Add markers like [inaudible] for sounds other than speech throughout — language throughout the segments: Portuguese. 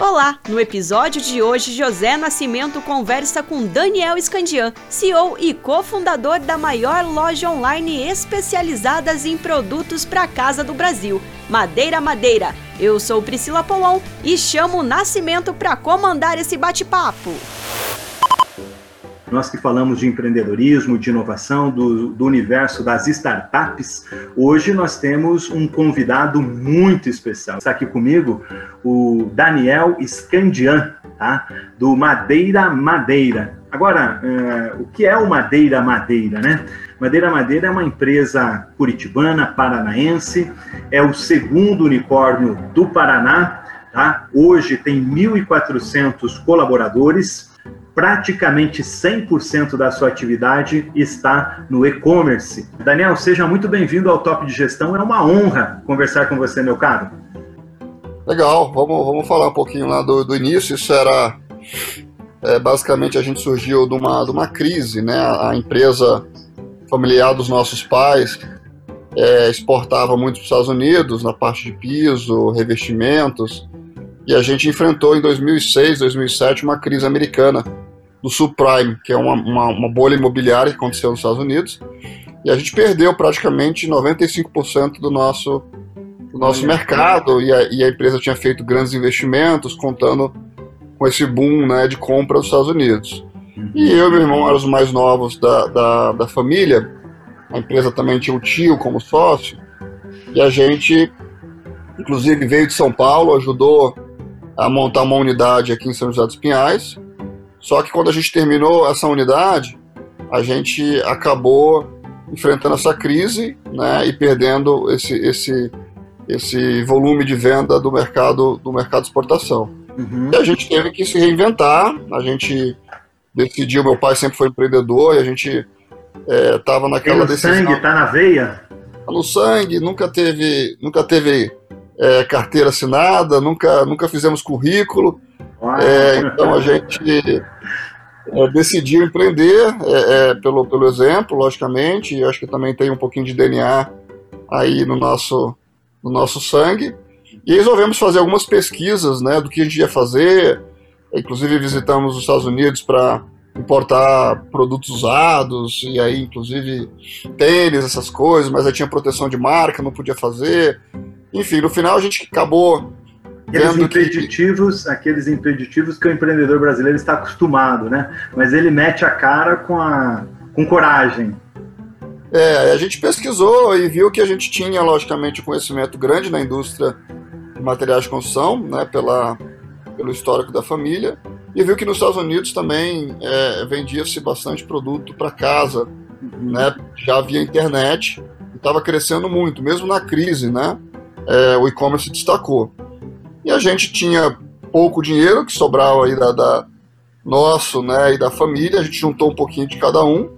Olá! No episódio de hoje, José Nascimento conversa com Daniel Scandian, CEO e cofundador da maior loja online especializada em produtos para casa do Brasil, Madeira Madeira. Eu sou Priscila Polon e chamo o Nascimento para comandar esse bate-papo. Nós que falamos de empreendedorismo, de inovação, do, do, universo das startups, hoje nós temos um convidado muito especial. Está aqui comigo o Daniel Scandian, tá? do Madeira Madeira. Agora, uh, o que é o Madeira Madeira, né? Madeira Madeira é uma empresa curitibana, paranaense, é o segundo unicórnio do Paraná, tá? Hoje tem 1.400 colaboradores, praticamente 100% da sua atividade está no e-commerce. Daniel, seja muito bem-vindo ao Top de Gestão. É uma honra conversar com você, meu caro. Legal, vamos, vamos falar um pouquinho lá do, do início. Isso era. É, basicamente, a gente surgiu de uma, de uma crise, né? A empresa familiar dos nossos pais é, exportava muito para os Estados Unidos na parte de piso, revestimentos, e a gente enfrentou em 2006, 2007 uma crise americana do subprime, que é uma, uma, uma, bolha imobiliária que aconteceu nos Estados Unidos, e a gente perdeu praticamente 95% do nosso, do nosso mercado, e a, e a, empresa tinha feito grandes investimentos, contando com esse boom né, de compra dos Estados Unidos. E eu e meu irmão eram os mais novos da, da, da família, a empresa também tinha o tio como sócio, e a gente, inclusive, veio de São Paulo, ajudou a montar uma unidade aqui em São José dos Pinhais, só que quando a gente terminou essa unidade, a gente acabou enfrentando essa crise né, e perdendo esse, esse, esse volume de venda do mercado do mercado de exportação. Uhum. E a gente teve que se reinventar, a gente decidiu, meu pai sempre foi empreendedor e a gente estava é, naquela Tem decisão. sangue, tá na veia? Tá no sangue, nunca teve, nunca teve é, carteira assinada, nunca, nunca fizemos currículo, é, então a gente é, decidiu empreender é, é, pelo, pelo exemplo, logicamente, e acho que também tem um pouquinho de DNA aí no nosso, no nosso sangue. E resolvemos fazer algumas pesquisas né, do que a gente ia fazer, inclusive visitamos os Estados Unidos para importar produtos usados, e aí inclusive tênis, essas coisas, mas aí tinha proteção de marca, não podia fazer. Enfim, no final a gente acabou Aqueles impeditivos, que... aqueles impeditivos que o empreendedor brasileiro está acostumado, né? Mas ele mete a cara com, a, com coragem. É, a gente pesquisou e viu que a gente tinha, logicamente, um conhecimento grande na indústria de materiais de construção, né, pela, pelo histórico da família, e viu que nos Estados Unidos também é, vendia-se bastante produto para casa, né, já havia internet, estava crescendo muito, mesmo na crise, né, é, o e-commerce destacou. E a gente tinha pouco dinheiro que sobrava aí da, da, nosso, né, e da família. A gente juntou um pouquinho de cada um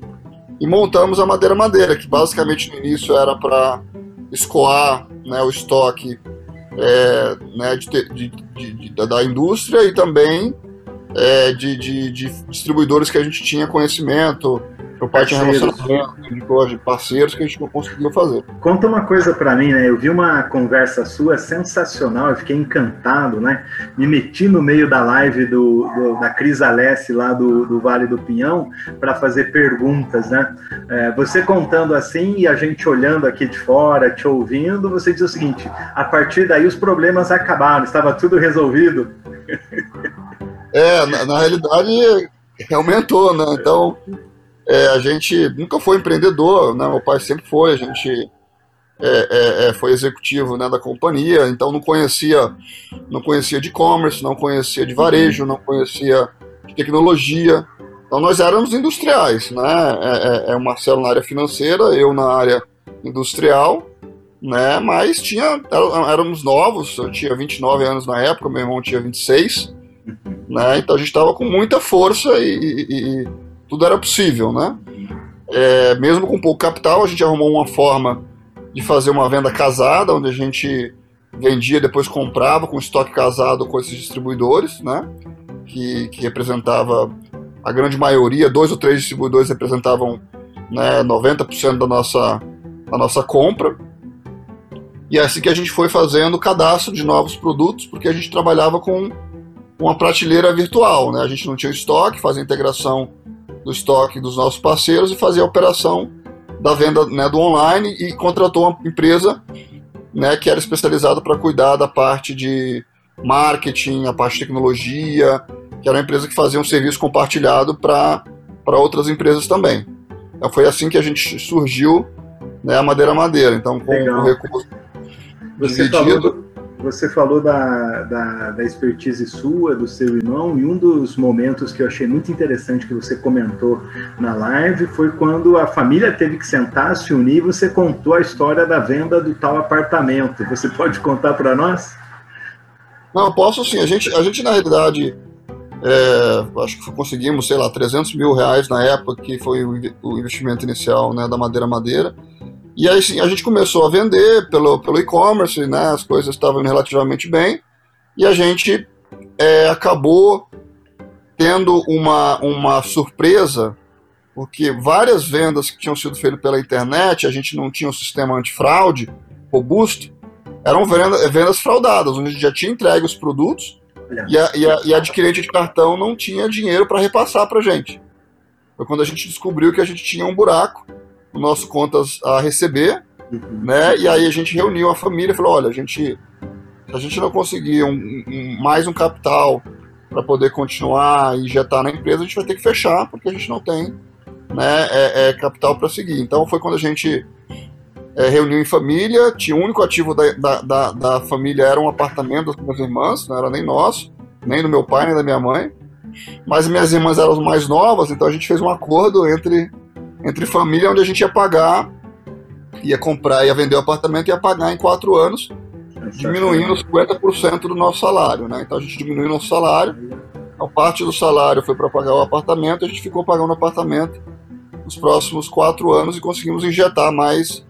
e montamos a Madeira Madeira, que basicamente no início era para escoar né, o estoque é, né, de, de, de, da indústria e também é, de, distribuidores que a gente tinha conhecimento, por parte de relacionamento, de parceiros que a gente não conseguiu fazer. Conta uma coisa para mim, né? Eu vi uma conversa sua sensacional, eu fiquei encantado, né? Me meti no meio da live do, do da Cris Alessi lá do, do Vale do Pinhão para fazer perguntas, né? É, você contando assim e a gente olhando aqui de fora, te ouvindo, você diz o seguinte: a partir daí os problemas acabaram, estava tudo resolvido. É, na, na realidade aumentou, né? Então é, a gente nunca foi empreendedor, né? Meu pai sempre foi, a gente é, é, é, foi executivo né, da companhia, então não conhecia, não conhecia de e-commerce, não conhecia de varejo, não conhecia de tecnologia. Então nós éramos industriais, né? É, é, é o Marcelo na área financeira, eu na área industrial, né? Mas tinha, éramos novos, eu tinha 29 anos na época, meu irmão tinha 26, né? Então a gente estava com muita força e, e, tudo era possível, né? É, mesmo com pouco capital, a gente arrumou uma forma de fazer uma venda casada, onde a gente vendia, depois comprava com estoque casado com esses distribuidores, né? Que, que representava a grande maioria, dois ou três distribuidores representavam né, 90% da nossa, da nossa compra. E é assim que a gente foi fazendo o cadastro de novos produtos, porque a gente trabalhava com uma prateleira virtual. Né? A gente não tinha estoque, fazia integração do estoque dos nossos parceiros e fazia a operação da venda né, do online e contratou uma empresa né, que era especializada para cuidar da parte de marketing, a parte de tecnologia, que era uma empresa que fazia um serviço compartilhado para outras empresas também. Então foi assim que a gente surgiu né, a Madeira Madeira. Então, com o recurso você dividido. Você falou da, da, da, expertise sua, do seu irmão, e um dos momentos que eu achei muito interessante que você comentou na live foi quando a família teve que sentar, se unir, e você contou a história da venda do tal apartamento. Você pode contar para nós? Não, posso sim. A gente, a gente na realidade, é, acho que conseguimos, sei lá, 300 mil reais na época, que foi o investimento inicial né, da Madeira Madeira. E aí a gente começou a vender pelo, pelo e-commerce, né, as coisas estavam relativamente bem, e a gente é, acabou tendo uma, uma surpresa, porque várias vendas que tinham sido feitas pela internet, a gente não tinha um sistema antifraude robusto, eram vendas, vendas fraudadas, onde a gente já tinha entregue os produtos e a, e, a, e a adquirente de cartão não tinha dinheiro para repassar para a gente. Foi quando a gente descobriu que a gente tinha um buraco no nosso contas a receber, uhum. né? E aí a gente reuniu a família e falou: olha, a gente, a gente não conseguir um, um, mais um capital para poder continuar e injetar na empresa, a gente vai ter que fechar, porque a gente não tem né, é, é capital para seguir. Então foi quando a gente é, reuniu em família, tinha o único ativo da, da, da, da, família era um apartamento das minhas irmãs, não era nem nosso, nem do meu pai, nem da minha mãe. Mas minhas irmãs eram as mais novas, então a gente fez um acordo entre, entre família onde a gente ia pagar, ia comprar, ia vender o apartamento e ia pagar em quatro anos, diminuindo 50% do nosso salário. Né? Então a gente diminuiu nosso salário, a parte do salário foi para pagar o apartamento, a gente ficou pagando o apartamento nos próximos quatro anos e conseguimos injetar mais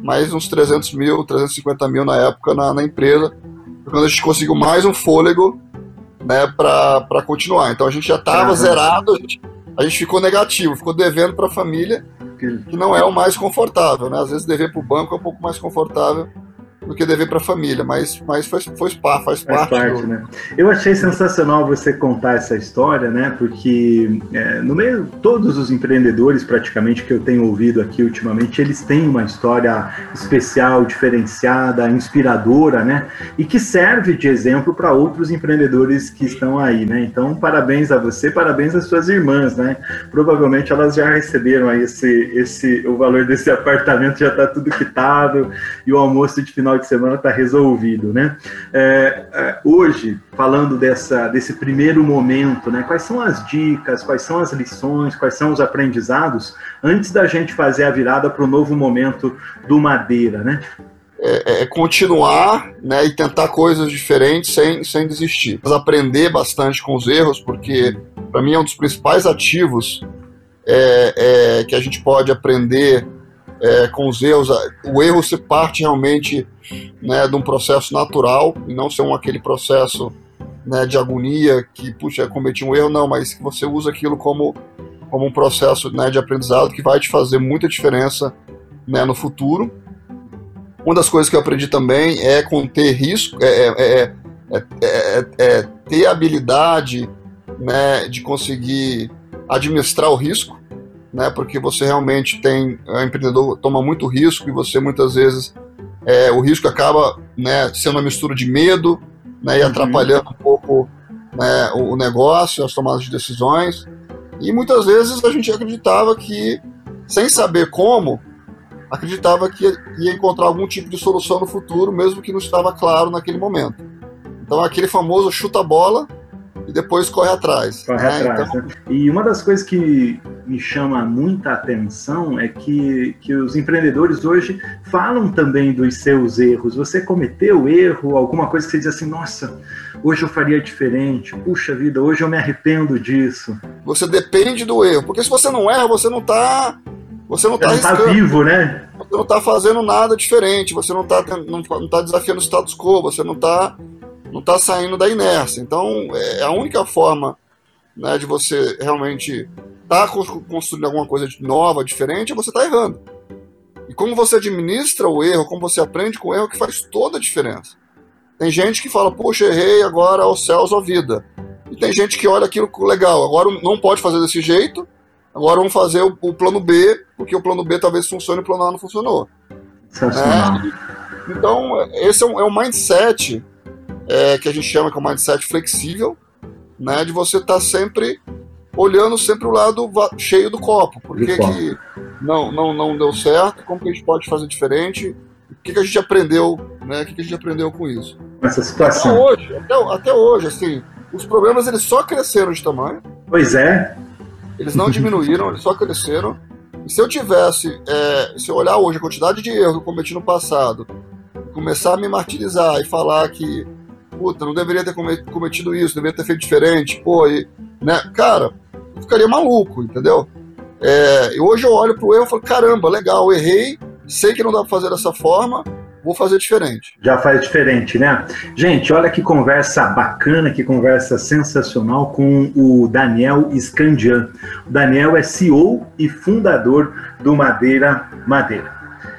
mais uns 300 mil, 350 mil na época na, na empresa, quando a gente conseguiu mais um fôlego né, para continuar. Então a gente já estava zerado, a gente, a gente, ficou negativo, ficou devendo para a família, que não é o mais confortável. Né? Às vezes dever para o banco é um pouco mais confortável do que dever para a família, mas, mas foi, foi faz, faz parte. parte né? Eu achei sensacional você contar essa história, né? Porque é, no meio todos os empreendedores praticamente que eu tenho ouvido aqui ultimamente, eles têm uma história especial, diferenciada, inspiradora, né? E que serve de exemplo para outros empreendedores que estão aí, né? Então, parabéns a você, parabéns às suas irmãs, né? Provavelmente elas já receberam aí esse, esse o valor desse [laughs] apartamento já está tudo quitado e o almoço de final de semana está resolvido, né? É, é, hoje, falando dessa, desse primeiro momento, né? Quais são as dicas, quais são as lições, quais são os aprendizados antes da gente fazer a virada para o novo momento do Madeira, né? É, é, continuar né, e tentar coisas diferentes sem, sem desistir. Mas aprender bastante com os erros, porque para mim é um dos principais ativos é, é, que a gente pode aprender é, com os erros. O erro se parte realmente né, de um processo natural e não ser um, aquele processo né, de agonia que, puxa, cometi um erro, não, mas que você usa aquilo como, como um processo né, de aprendizado que vai te fazer muita diferença né, no futuro. Uma das coisas que eu aprendi também é conter risco, é, é, é, é ter habilidade né, de conseguir administrar o risco né? Porque você realmente tem, o empreendedor toma muito risco e você muitas vezes é, o risco acaba né, sendo uma mistura de medo né, e uhum. atrapalhando um pouco né, o, o negócio, as tomadas de decisões. E muitas vezes a gente acreditava que, sem saber como, acreditava que ia encontrar algum tipo de solução no futuro, mesmo que não estava claro naquele momento. Então, aquele famoso chuta-bola e depois corre atrás. Corre né? atrás. Então... Né? E uma das coisas que me chama muita atenção é que, que os empreendedores hoje falam também dos seus erros. Você cometeu erro, alguma coisa que você diz assim, nossa, hoje eu faria diferente, puxa vida, hoje eu me arrependo disso. Você depende do erro, porque se você não erra, você não está você não está tá vivo, né? Você não está fazendo nada diferente, você não está não, não tá desafiando o status quo, você não está não está saindo da inércia. Então, é a única forma né, de você realmente estar tá construindo alguma coisa nova, diferente, é você estar tá errando. E como você administra o erro, como você aprende com o erro, que faz toda a diferença. Tem gente que fala, puxa, errei agora aos céus ou vida. E tem gente que olha aquilo legal, agora não pode fazer desse jeito, agora vamos fazer o, o plano B, porque o plano B talvez funcione e o plano A não funcionou. É, então, esse é um, é um mindset é, que a gente chama que é um mindset flexível, né, de você estar tá sempre olhando sempre o lado cheio do copo. Por que, que não, não, não deu certo? Como que a gente pode fazer diferente? O que, que a gente aprendeu, né? O que, que a gente aprendeu com isso? Essa situação. Até hoje, até, até hoje, assim, os problemas eles só cresceram de tamanho. Pois é. Eles não diminuíram, eles só cresceram. E se eu tivesse, é, se eu olhar hoje a quantidade de erros que eu cometi no passado, começar a me martirizar e falar que, puta, não deveria ter cometido isso, deveria ter feito diferente, pô, e, né, cara, eu ficaria maluco, entendeu? É, e hoje eu olho pro erro e falo, caramba, legal, errei, sei que não dá pra fazer dessa forma, vou fazer diferente. Já faz diferente, né? Gente, olha que conversa bacana, que conversa sensacional com o Daniel Scandian. O Daniel é CEO e fundador do Madeira Madeira.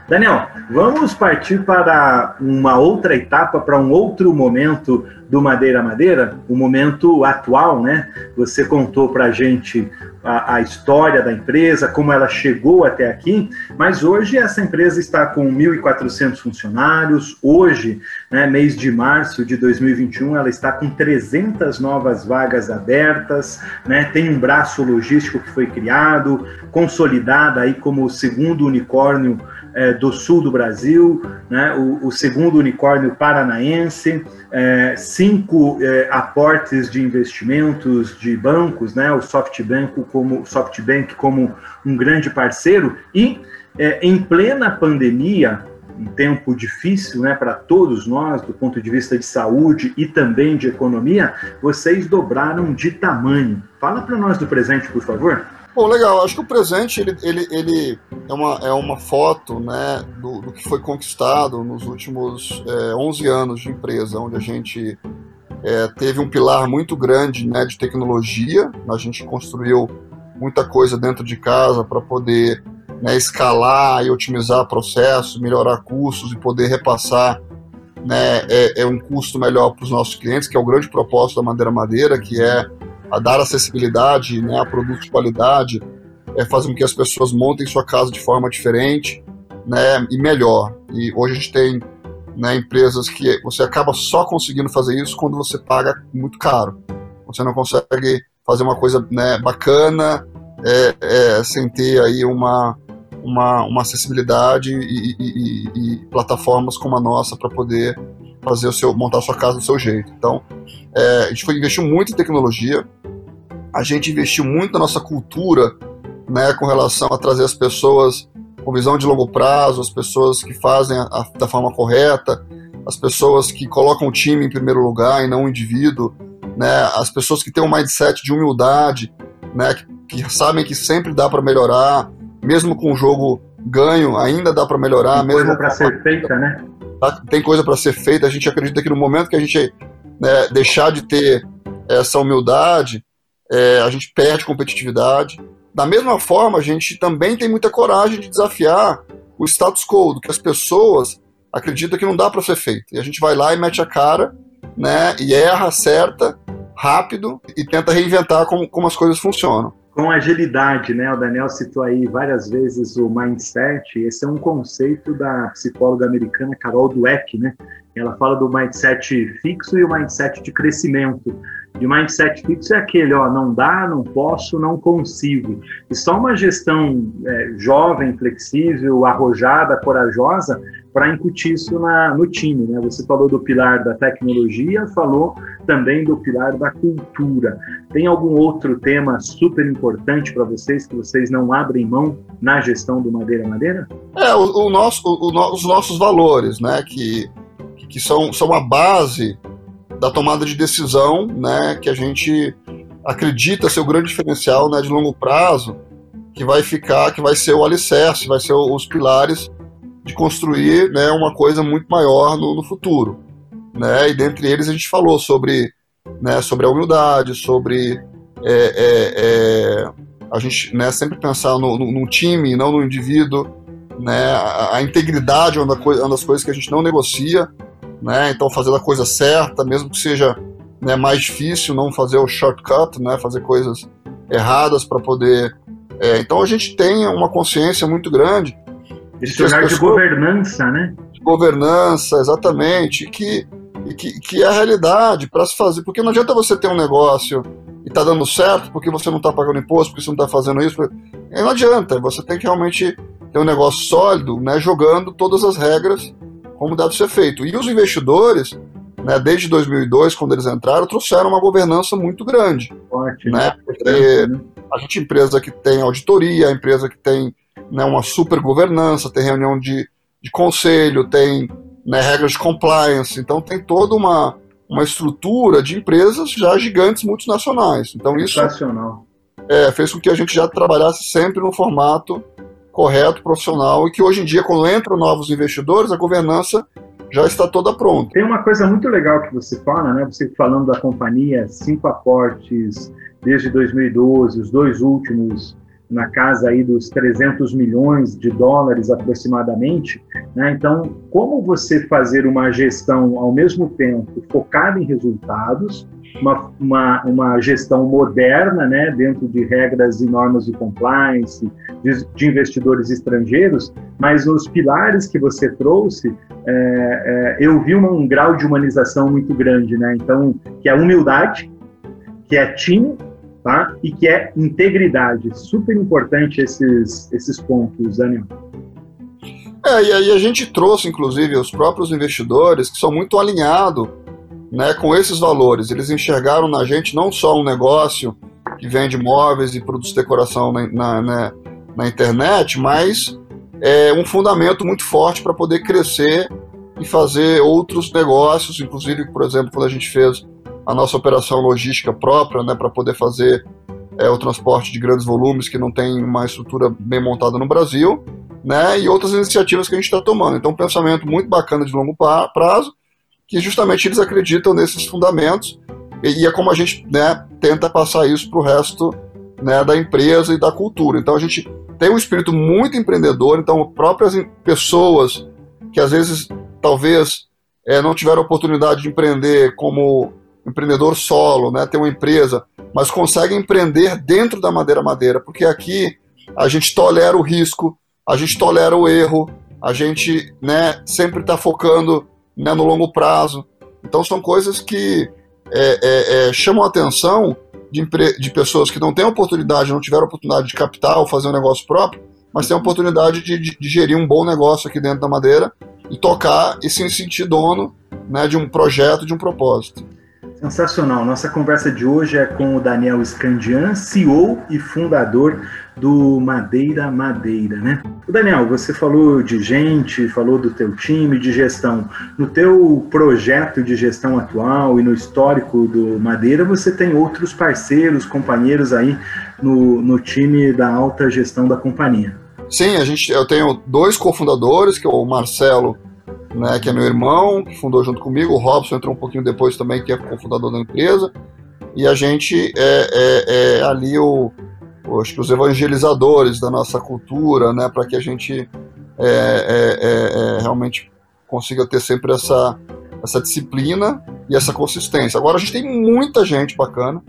Daniel, vamos partir para uma outra etapa, para um outro momento do Madeira Madeira, o momento atual, né? Você contou para a gente a história da empresa, como ela chegou até aqui, mas hoje essa empresa está com 1.400 funcionários. Hoje, né, mês de março de 2021, ela está com 300 novas vagas abertas, né? Tem um braço logístico que foi criado, consolidada aí como o segundo unicórnio é, do sul do Brasil, né, o, o segundo unicórnio paranaense, é, cinco é, aportes de investimentos de bancos, né, o SoftBank como, SoftBank como um grande parceiro, e é, em plena pandemia, um tempo difícil né, para todos nós, do ponto de vista de saúde e também de economia, vocês dobraram de tamanho. Fala para nós do presente, por favor. Bom, legal. Acho que o presente ele, ele, ele é, uma, é uma foto né, do, do que foi conquistado nos últimos é, 11 anos de empresa, onde a gente é, teve um pilar muito grande né, de tecnologia. A gente construiu muita coisa dentro de casa para poder né, escalar e otimizar processos, melhorar custos e poder repassar né, é, é um custo melhor para os nossos clientes, que é o grande propósito da Madeira Madeira, que é a dar acessibilidade né, a produtos de qualidade, é, fazer com que as pessoas montem sua casa de forma diferente né, e melhor. E hoje a gente tem né, empresas que você acaba só conseguindo fazer isso quando você paga muito caro. Você não consegue fazer uma coisa né, bacana é, é, sem ter aí uma, uma, uma acessibilidade e, e, e, e plataformas como a nossa para poder fazer o seu montar a sua casa do seu jeito. Então, é, a gente foi investiu muito em tecnologia, a gente investiu muito na nossa cultura, né, com relação a trazer as pessoas com visão de longo prazo, as pessoas que fazem a, a, da forma correta, as pessoas que colocam o time em primeiro lugar e não o indivíduo, né, as pessoas que têm um mindset de humildade, né, que, que sabem que sempre dá para melhorar, mesmo com o jogo ganho, ainda dá para melhorar. Tem coisa para ser feita, né? Tá? Tem coisa para ser feita. A gente acredita que no momento que a gente né, deixar de ter essa humildade, é, a gente perde competitividade. Da mesma forma, a gente também tem muita coragem de desafiar o status quo, do que as pessoas acreditam que não dá para ser feito. E a gente vai lá e mete a cara, né, e erra, acerta, rápido, e tenta reinventar como, como as coisas funcionam com agilidade, né? O Daniel citou aí várias vezes o mindset. Esse é um conceito da psicóloga americana Carol Dweck, né? Ela fala do mindset fixo e o mindset de crescimento. E o mindset fixo é aquele, ó, não dá, não posso, não consigo. E só uma gestão é, jovem, flexível, arrojada, corajosa para incutir isso na, no time. Né? Você falou do pilar da tecnologia, falou também do pilar da cultura. Tem algum outro tema super importante para vocês que vocês não abrem mão na gestão do Madeira Madeira? É, o, o nosso, o, o, os nossos valores, né? Que, que são, são a base da tomada de decisão, né? Que a gente acredita ser o grande diferencial né, de longo prazo, que vai ficar, que vai ser o alicerce, vai ser os pilares de construir né, uma coisa muito maior no, no futuro. Né? E dentre eles a gente falou sobre, né, sobre a humildade, sobre é, é, é, a gente né, sempre pensar no, no, no, time, não no indivíduo, né, a, a integridade é uma, uma das coisas que a gente não negocia, né, então fazer a coisa certa, mesmo que seja né, mais difícil não fazer o shortcut, né, fazer coisas erradas para poder. É, então a gente tem uma consciência muito grande. Esse olhar de governança, né? De governança, exatamente, que, que, que é a realidade para se fazer. Porque não adianta você ter um negócio e tá dando certo porque você não está pagando imposto, porque você não está fazendo isso. Não adianta, você tem que realmente ter um negócio sólido, né, jogando todas as regras como deve ser feito. E os investidores, né, desde 2002, quando eles entraram, trouxeram uma governança muito grande. Forte, né? Porque né? a gente empresa que tem auditoria, a empresa que tem né, uma super governança, tem reunião de, de conselho, tem né, regras de compliance, então tem toda uma, uma estrutura de empresas já gigantes multinacionais. Então isso é, fez com que a gente já trabalhasse sempre no formato correto, profissional, e que hoje em dia, quando entram novos investidores, a governança já está toda pronta. Tem uma coisa muito legal que você fala, né? Você falando da companhia, cinco aportes desde 2012, os dois últimos na casa aí dos 300 milhões de dólares aproximadamente. Né? Então, como você fazer uma gestão ao mesmo tempo focada em resultados, uma, uma, uma gestão moderna, né, dentro de regras e normas de compliance, de, de investidores estrangeiros, mas nos pilares que você trouxe, é, é, eu vi um, grau de humanização muito grande, né? Então, que é humildade, que é time tá? E que é integridade. Super importante esses, esses pontos, Daniel. É, e aí a gente trouxe, inclusive, os próprios investidores que são muito alinhados né, com esses valores. Eles enxergaram na gente não só um negócio que vende móveis e produtos de decoração na, na, na, na internet, mas é um fundamento muito forte para poder crescer e fazer outros negócios, inclusive, por exemplo, quando a gente fez a nossa operação logística própria, né, para poder fazer é, o transporte de grandes volumes que não tem uma estrutura bem montada no Brasil, né, e outras iniciativas que a gente está tomando. Então, um pensamento muito bacana de longo prazo, que justamente eles acreditam nesses fundamentos, e, e é como a gente né, tenta passar isso para o resto né, da empresa e da cultura. Então, a gente tem um espírito muito empreendedor, então, próprias pessoas que às vezes, talvez, é, não tiveram oportunidade de empreender como empreendedor solo, né, tem uma empresa, mas consegue empreender dentro da Madeira Madeira, porque aqui a gente tolera o risco, a gente tolera o erro, a gente né, sempre está focando né, no longo prazo. Então são coisas que é, é, é, chamam a atenção de, de, pessoas que não têm oportunidade, não tiveram oportunidade de capital, fazer um negócio próprio, mas têm a oportunidade de, de, de gerir um bom negócio aqui dentro da Madeira e tocar e se sentir dono né, de um projeto, de um propósito. Sensacional. Nossa conversa de hoje é com o Daniel Scandian, CEO e fundador do Madeira Madeira, né? O Daniel, você falou de gente, falou do teu time de gestão. No teu projeto de gestão atual e no histórico do Madeira, você tem outros parceiros, companheiros aí no, no time da alta gestão da companhia. Sim, a gente, eu tenho dois cofundadores, que é o Marcelo né, que é meu irmão, que fundou junto comigo, o Robson entrou um pouquinho depois também, que é cofundador da empresa, e a gente é, é, é ali o, o, acho que os evangelizadores da nossa cultura, né, para que a gente é, é, é, realmente consiga ter sempre essa, essa disciplina e essa consistência. Agora a gente tem muita gente bacana,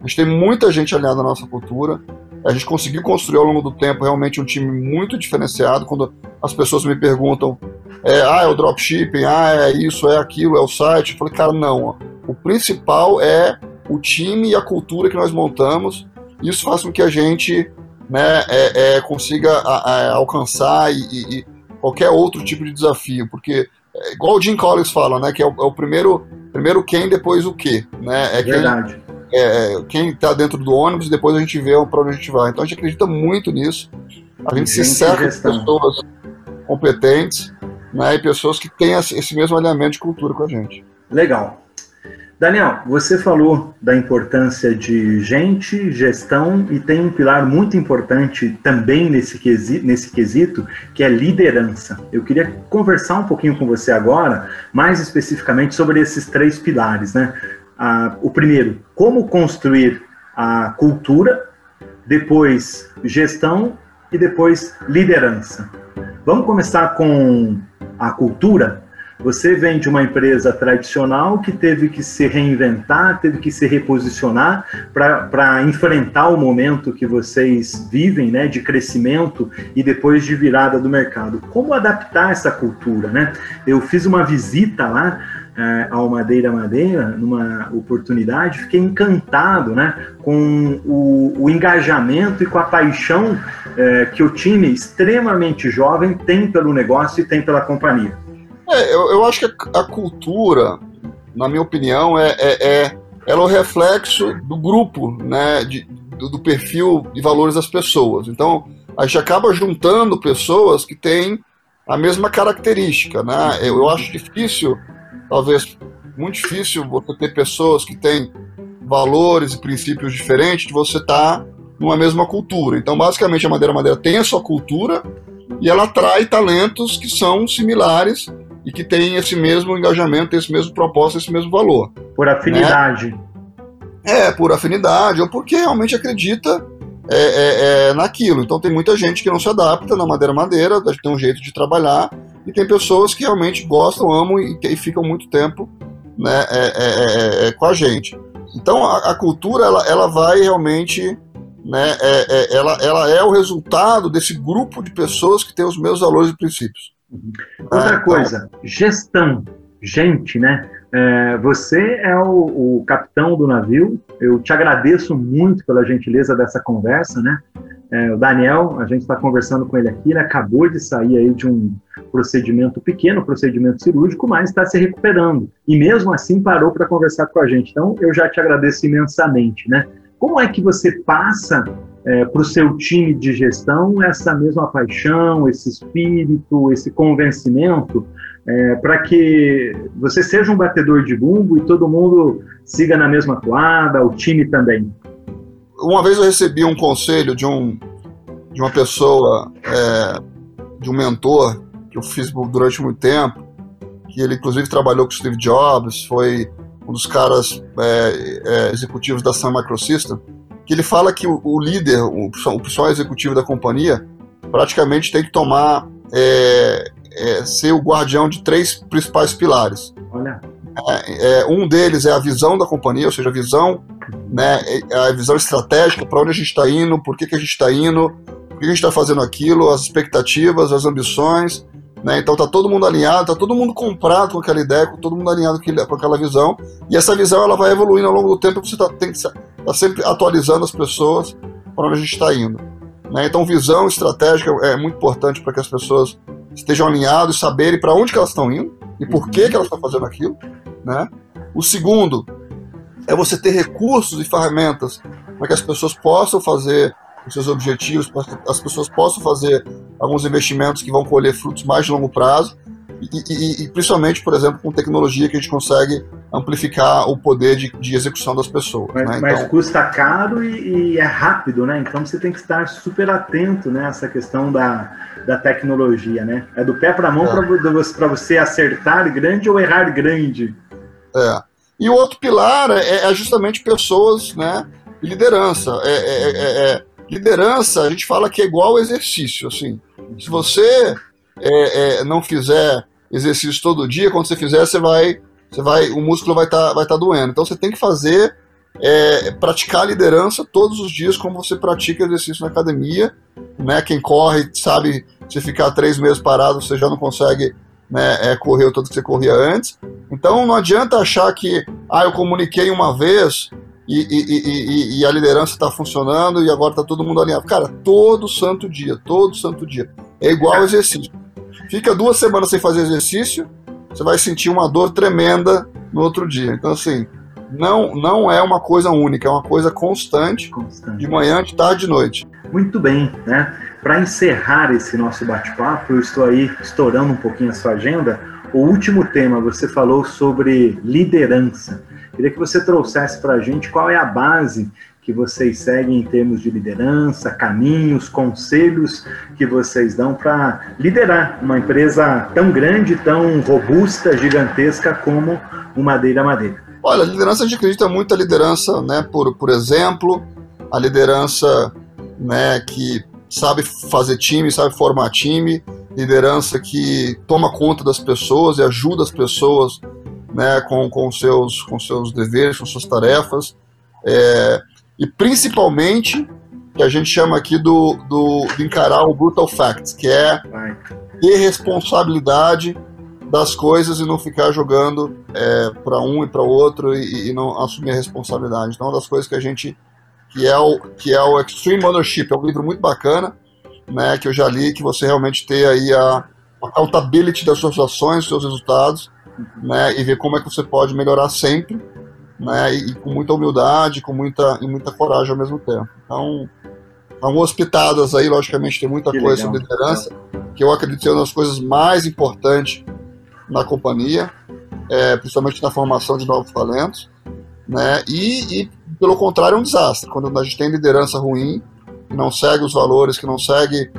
a gente tem muita gente alinhada à nossa cultura, a gente conseguiu construir ao longo do tempo realmente um time muito diferenciado. Quando as pessoas me perguntam, é, ah, é o dropshipping, ah, é isso, é aquilo, é o site, eu falei, cara, não. O principal é o time e a cultura que nós montamos. Isso faz com que a gente né, é, é, consiga a, a, alcançar e, e, e, qualquer outro tipo de desafio, porque é igual o Jim Collins fala, né, que é o, é o primeiro, primeiro quem, depois o que, né? É Verdade é, é, quem está dentro do ônibus, depois a gente vê para onde a gente vai. Então a gente acredita muito nisso. A gente, se cerca de pessoas competentes né, e pessoas que têm esse mesmo alinhamento de cultura com a gente. Legal. Daniel, você falou da importância de gente, gestão e tem um pilar muito importante também nesse quesito, nesse quesito, que é liderança. Eu queria conversar um pouquinho com você agora, mais especificamente sobre esses três pilares, né? a, o primeiro, como construir a cultura, depois gestão e depois liderança. Vamos começar com a cultura. Você vem de uma empresa tradicional que teve que se reinventar, teve que se reposicionar para enfrentar o momento que vocês vivem, né, de crescimento e depois de virada do mercado. Como adaptar essa cultura, né? Eu fiz uma visita lá é, ao Madeira Madeira, numa oportunidade, fiquei encantado né, com o, o engajamento e com a paixão é, que o time extremamente jovem tem pelo negócio e tem pela companhia. É, eu, eu acho que a, a, cultura, na minha opinião, é, é, é, ela é o reflexo do grupo, né, de, do, do perfil e valores das pessoas. Então, a gente acaba juntando pessoas que têm a mesma característica, né? Eu, eu acho difícil talvez muito difícil você ter pessoas que têm valores e princípios diferentes de você estar tá numa mesma cultura. Então, basicamente, a Madeira Madeira tem a sua cultura e ela atrai talentos que são similares e que têm esse mesmo engajamento, esse mesmo propósito, esse mesmo valor. Por afinidade. Né? É, por afinidade, ou porque realmente acredita é, é, é, naquilo. Então tem muita gente que não se adapta na madeira madeira, tem um jeito de trabalhar e tem pessoas que realmente gostam, amam e, e ficam muito tempo né, é, é, é, é com a gente. Então a, a, cultura ela, ela vai realmente, né, é, ela, ela é o resultado desse grupo de pessoas que tem os mesmos valores e princípios. Outra então coisa, gestão, gente, né? você é o, o capitão do navio. Eu te agradeço muito pela gentileza dessa conversa, né? É, o Daniel, a gente está conversando com ele aqui, ele acabou de sair aí de um procedimento pequeno, procedimento cirúrgico, mas está se recuperando. E mesmo assim parou para conversar com a gente. Então eu já te agradeço imensamente, né? Como é que você passa é, para o seu time de gestão essa mesma paixão, esse espírito, esse convencimento, é, para que você seja um batedor de bumbo e todo mundo siga na mesma toada, o time também? uma vez eu recebi um conselho de um de uma pessoa, é, de um mentor que eu fiz durante muito tempo, que ele inclusive trabalhou com Steve Jobs, foi um dos caras é, é, executivos da Sun Microsystem, que ele fala que o, o líder, o, o pessoal executivo da companhia, praticamente tem que tomar, é, é, ser o guardião de três principais pilares. Olha. É, é, um deles é a visão da companhia, ou seja, a visão, né, é, a visão estratégica, para onde a gente está indo, por que, que a gente está indo, por que a gente está fazendo aquilo, as expectativas, as ambições. Né, então tá todo mundo alinhado, tá todo mundo comprado com aquela ideia, com todo mundo alinhado com aquela visão. E essa visão ela vai evoluindo ao longo do tempo, você tá, tem que tá sempre atualizando as pessoas para onde a gente está indo. Né? Então visão estratégica é muito importante para que as pessoas estejam alinhadas e saberem para onde elas estão indo e por que, que elas estão fazendo aquilo. Né? O segundo é você ter recursos e ferramentas para que as pessoas possam fazer os seus objetivos, para que as pessoas possam fazer alguns investimentos que vão colher frutos mais de longo prazo. E, e, e, principalmente, por exemplo, com tecnologia que a gente consegue amplificar o poder de, de execução das pessoas. Mas, né? mas então, custa caro e, e, é rápido, né? Então você tem que estar super atento nessa né? questão da, da tecnologia, né? É do pé para a mão é. para você acertar grande ou errar grande. É. E o outro pilar é, é justamente pessoas, né? Liderança. É, é, é, é, liderança, a gente fala que é igual exercício, assim. Se você é, não fizer exercício todo dia, quando você fizer, você vai, você vai, o músculo vai estar, tá, vai tá doendo. Então você tem que fazer, praticar a liderança todos os dias, como você pratica exercício na academia, né? Quem corre sabe se ficar três meses parado, você já não consegue né, é, correr o tanto que você corria antes. Então não adianta achar que ah, eu comuniquei uma vez e, e, e, e a liderança está funcionando e agora está todo mundo alinhado. Cara, todo santo dia, todo santo dia. É igual exercício. Fica duas semanas sem fazer exercício, você vai sentir uma dor tremenda no outro dia. Então, assim, não, não é uma coisa única, é uma coisa constante, constante. de manhã, de tarde, de noite. Muito bem, né? Para encerrar esse nosso bate-papo, eu estou aí estourando um pouquinho a sua agenda. O último tema, você falou sobre liderança. Queria que você trouxesse para a gente qual é a base que vocês seguem em termos de liderança, caminhos, conselhos que vocês dão para liderar uma empresa tão grande, tão robusta, gigantesca como o Madeira Madeira. Olha, a liderança a gente acredita muito a liderança, né, por, por exemplo, a liderança né, que sabe fazer time, sabe formar time, liderança que toma conta das pessoas e ajuda as pessoas né, com, com, seus, com seus deveres, com suas tarefas, é, e principalmente que a gente chama aqui do, do, de encarar o brutal facts, que é ter responsabilidade das coisas e não ficar jogando é, para um e para outro e, e, não assumir a responsabilidade. Então, uma das coisas que a gente que é o que é o Extreme Ownership, é um livro muito bacana, né, que eu já li, que você realmente tem aí a, a accountability das suas ações, dos seus resultados, né, e ver como é que você pode melhorar sempre, né, e, com muita humildade, com muita e muita coragem ao mesmo tempo. Então, algumas pitadas aí, logicamente tem muita que coisa legal. sobre liderança, que eu acredito ser uma das coisas mais importantes na companhia, é, principalmente na formação de novos talentos, né? E, e, pelo contrário é um desastre quando a gente tem liderança ruim, que não segue os valores, que não segue,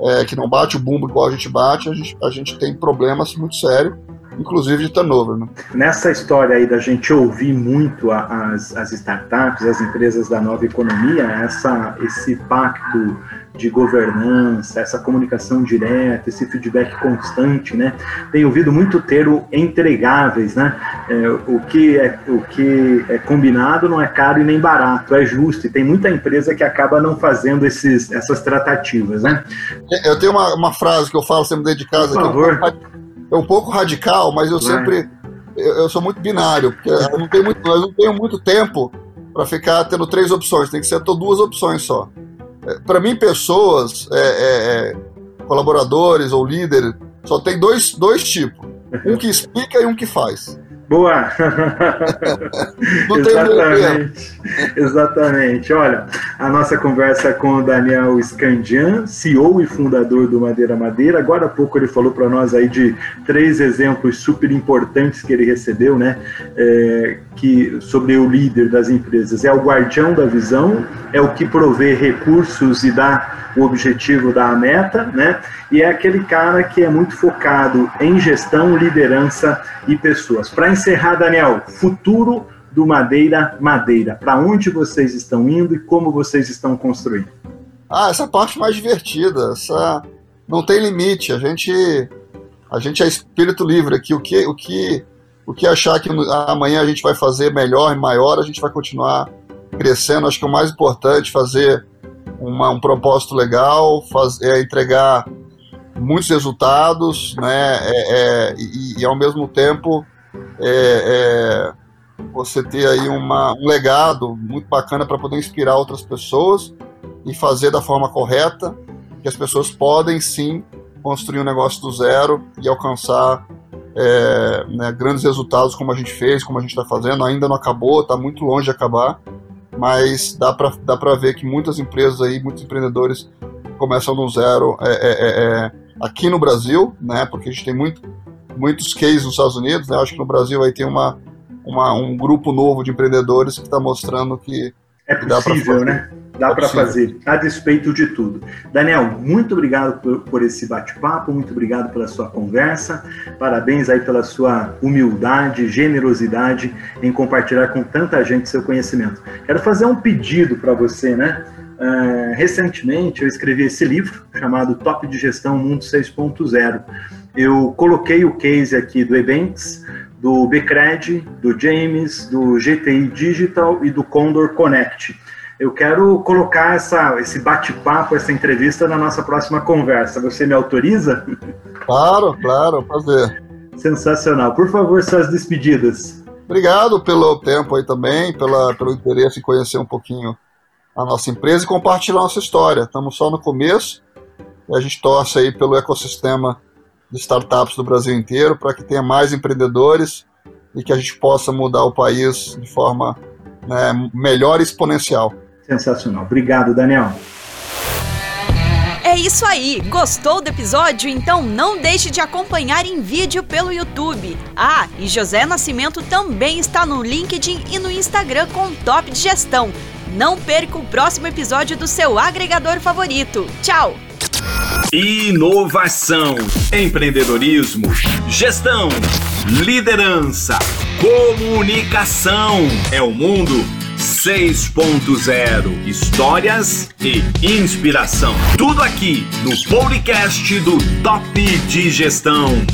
é, que não bate o bumbo igual a gente bate, a gente, a gente tem problemas muito sérios inclusive de turnover. Né? Nessa história aí da gente ouvir muito as, as startups, as empresas da nova economia, essa, esse pacto de governança, essa comunicação direta, esse feedback constante, né? Tenho ouvido muito termo entregáveis, né? É, o, que é, o que é combinado não é caro e nem barato, é justo. E tem muita empresa que acaba não fazendo esses, essas tratativas, né? Eu tenho uma, uma frase que eu falo sempre dentro de casa. Por favor. É um pouco radical, mas eu sempre eu, eu, sou muito binário, porque eu não tenho muito, eu não tenho muito tempo para ficar tendo três opções, tem que ser duas opções só. É, para mim, pessoas, é, é, é, colaboradores ou líderes, só tem dois, dois tipos: um que explica e um que faz. Boa! [laughs] Exatamente. Exatamente. Olha, a nossa conversa com o Daniel Scandian, CEO e fundador do Madeira Madeira. Agora há pouco ele falou para nós aí de três exemplos super importantes que ele recebeu, né? É, que, sobre o líder das empresas. É o guardião da visão, é o que provê recursos e dá o objetivo da meta, né? E é aquele cara que é muito focado em gestão, liderança e pessoas. Para encerrar, Daniel, futuro do Madeira Madeira. Para onde vocês estão indo e como vocês estão construindo? Ah, essa parte mais divertida, essa não tem limite. A gente a gente é espírito livre aqui. O que o que o que achar que amanhã a gente vai fazer melhor e maior, a gente vai continuar crescendo. Acho que o mais importante é fazer uma, um propósito legal, é entregar muitos resultados, né? É, é, e, e, ao mesmo tempo é, é você ter aí uma, um legado muito bacana para poder inspirar outras pessoas e fazer da forma correta, que as pessoas podem sim construir um negócio do zero e alcançar é, né, grandes resultados como a gente fez, como a gente está fazendo. Ainda não acabou, está muito longe de acabar, mas dá para dá ver que muitas empresas aí, muitos empreendedores começam do zero é, é, é, é, aqui no Brasil, né? Porque a gente tem muito, muitos cases nos Estados Unidos, né? Acho que no Brasil aí tem uma, uma um grupo novo de empreendedores que está mostrando que é possível, né? Dá para fazer, a despeito de tudo. Daniel, muito obrigado por, por esse bate-papo, muito obrigado pela sua conversa, parabéns aí pela sua humildade, generosidade em compartilhar com tanta gente seu conhecimento. Quero fazer um pedido para você, né? Uh, recentemente eu escrevi esse livro chamado Top de Gestão Mundo 6.0. Eu coloquei o case aqui do Ebanks, do Becred, do James, do GTI Digital e do Condor Connect. Eu quero colocar essa, esse bate-papo, essa entrevista na nossa próxima conversa. Você me autoriza? Claro, claro, prazer. Sensacional. Por favor, suas despedidas. Obrigado pelo tempo aí também, pela, pelo interesse em conhecer um pouquinho a nossa empresa e compartilhar a nossa história. Estamos só no começo e a gente torce aí pelo ecossistema de startups do Brasil inteiro para que tenha mais empreendedores e que a gente possa mudar o país de forma né, melhor e exponencial. Sensacional. Obrigado, Daniel. É isso aí! Gostou do episódio? Então não deixe de acompanhar em vídeo pelo YouTube. Ah, e José Nascimento também está no LinkedIn e no Instagram com Top de Gestão. Não perca o próximo episódio do seu agregador favorito. Tchau! Inovação, empreendedorismo, gestão, liderança, comunicação. É o mundo 6.0 Histórias e inspiração. Tudo aqui no podcast do Top de Gestão.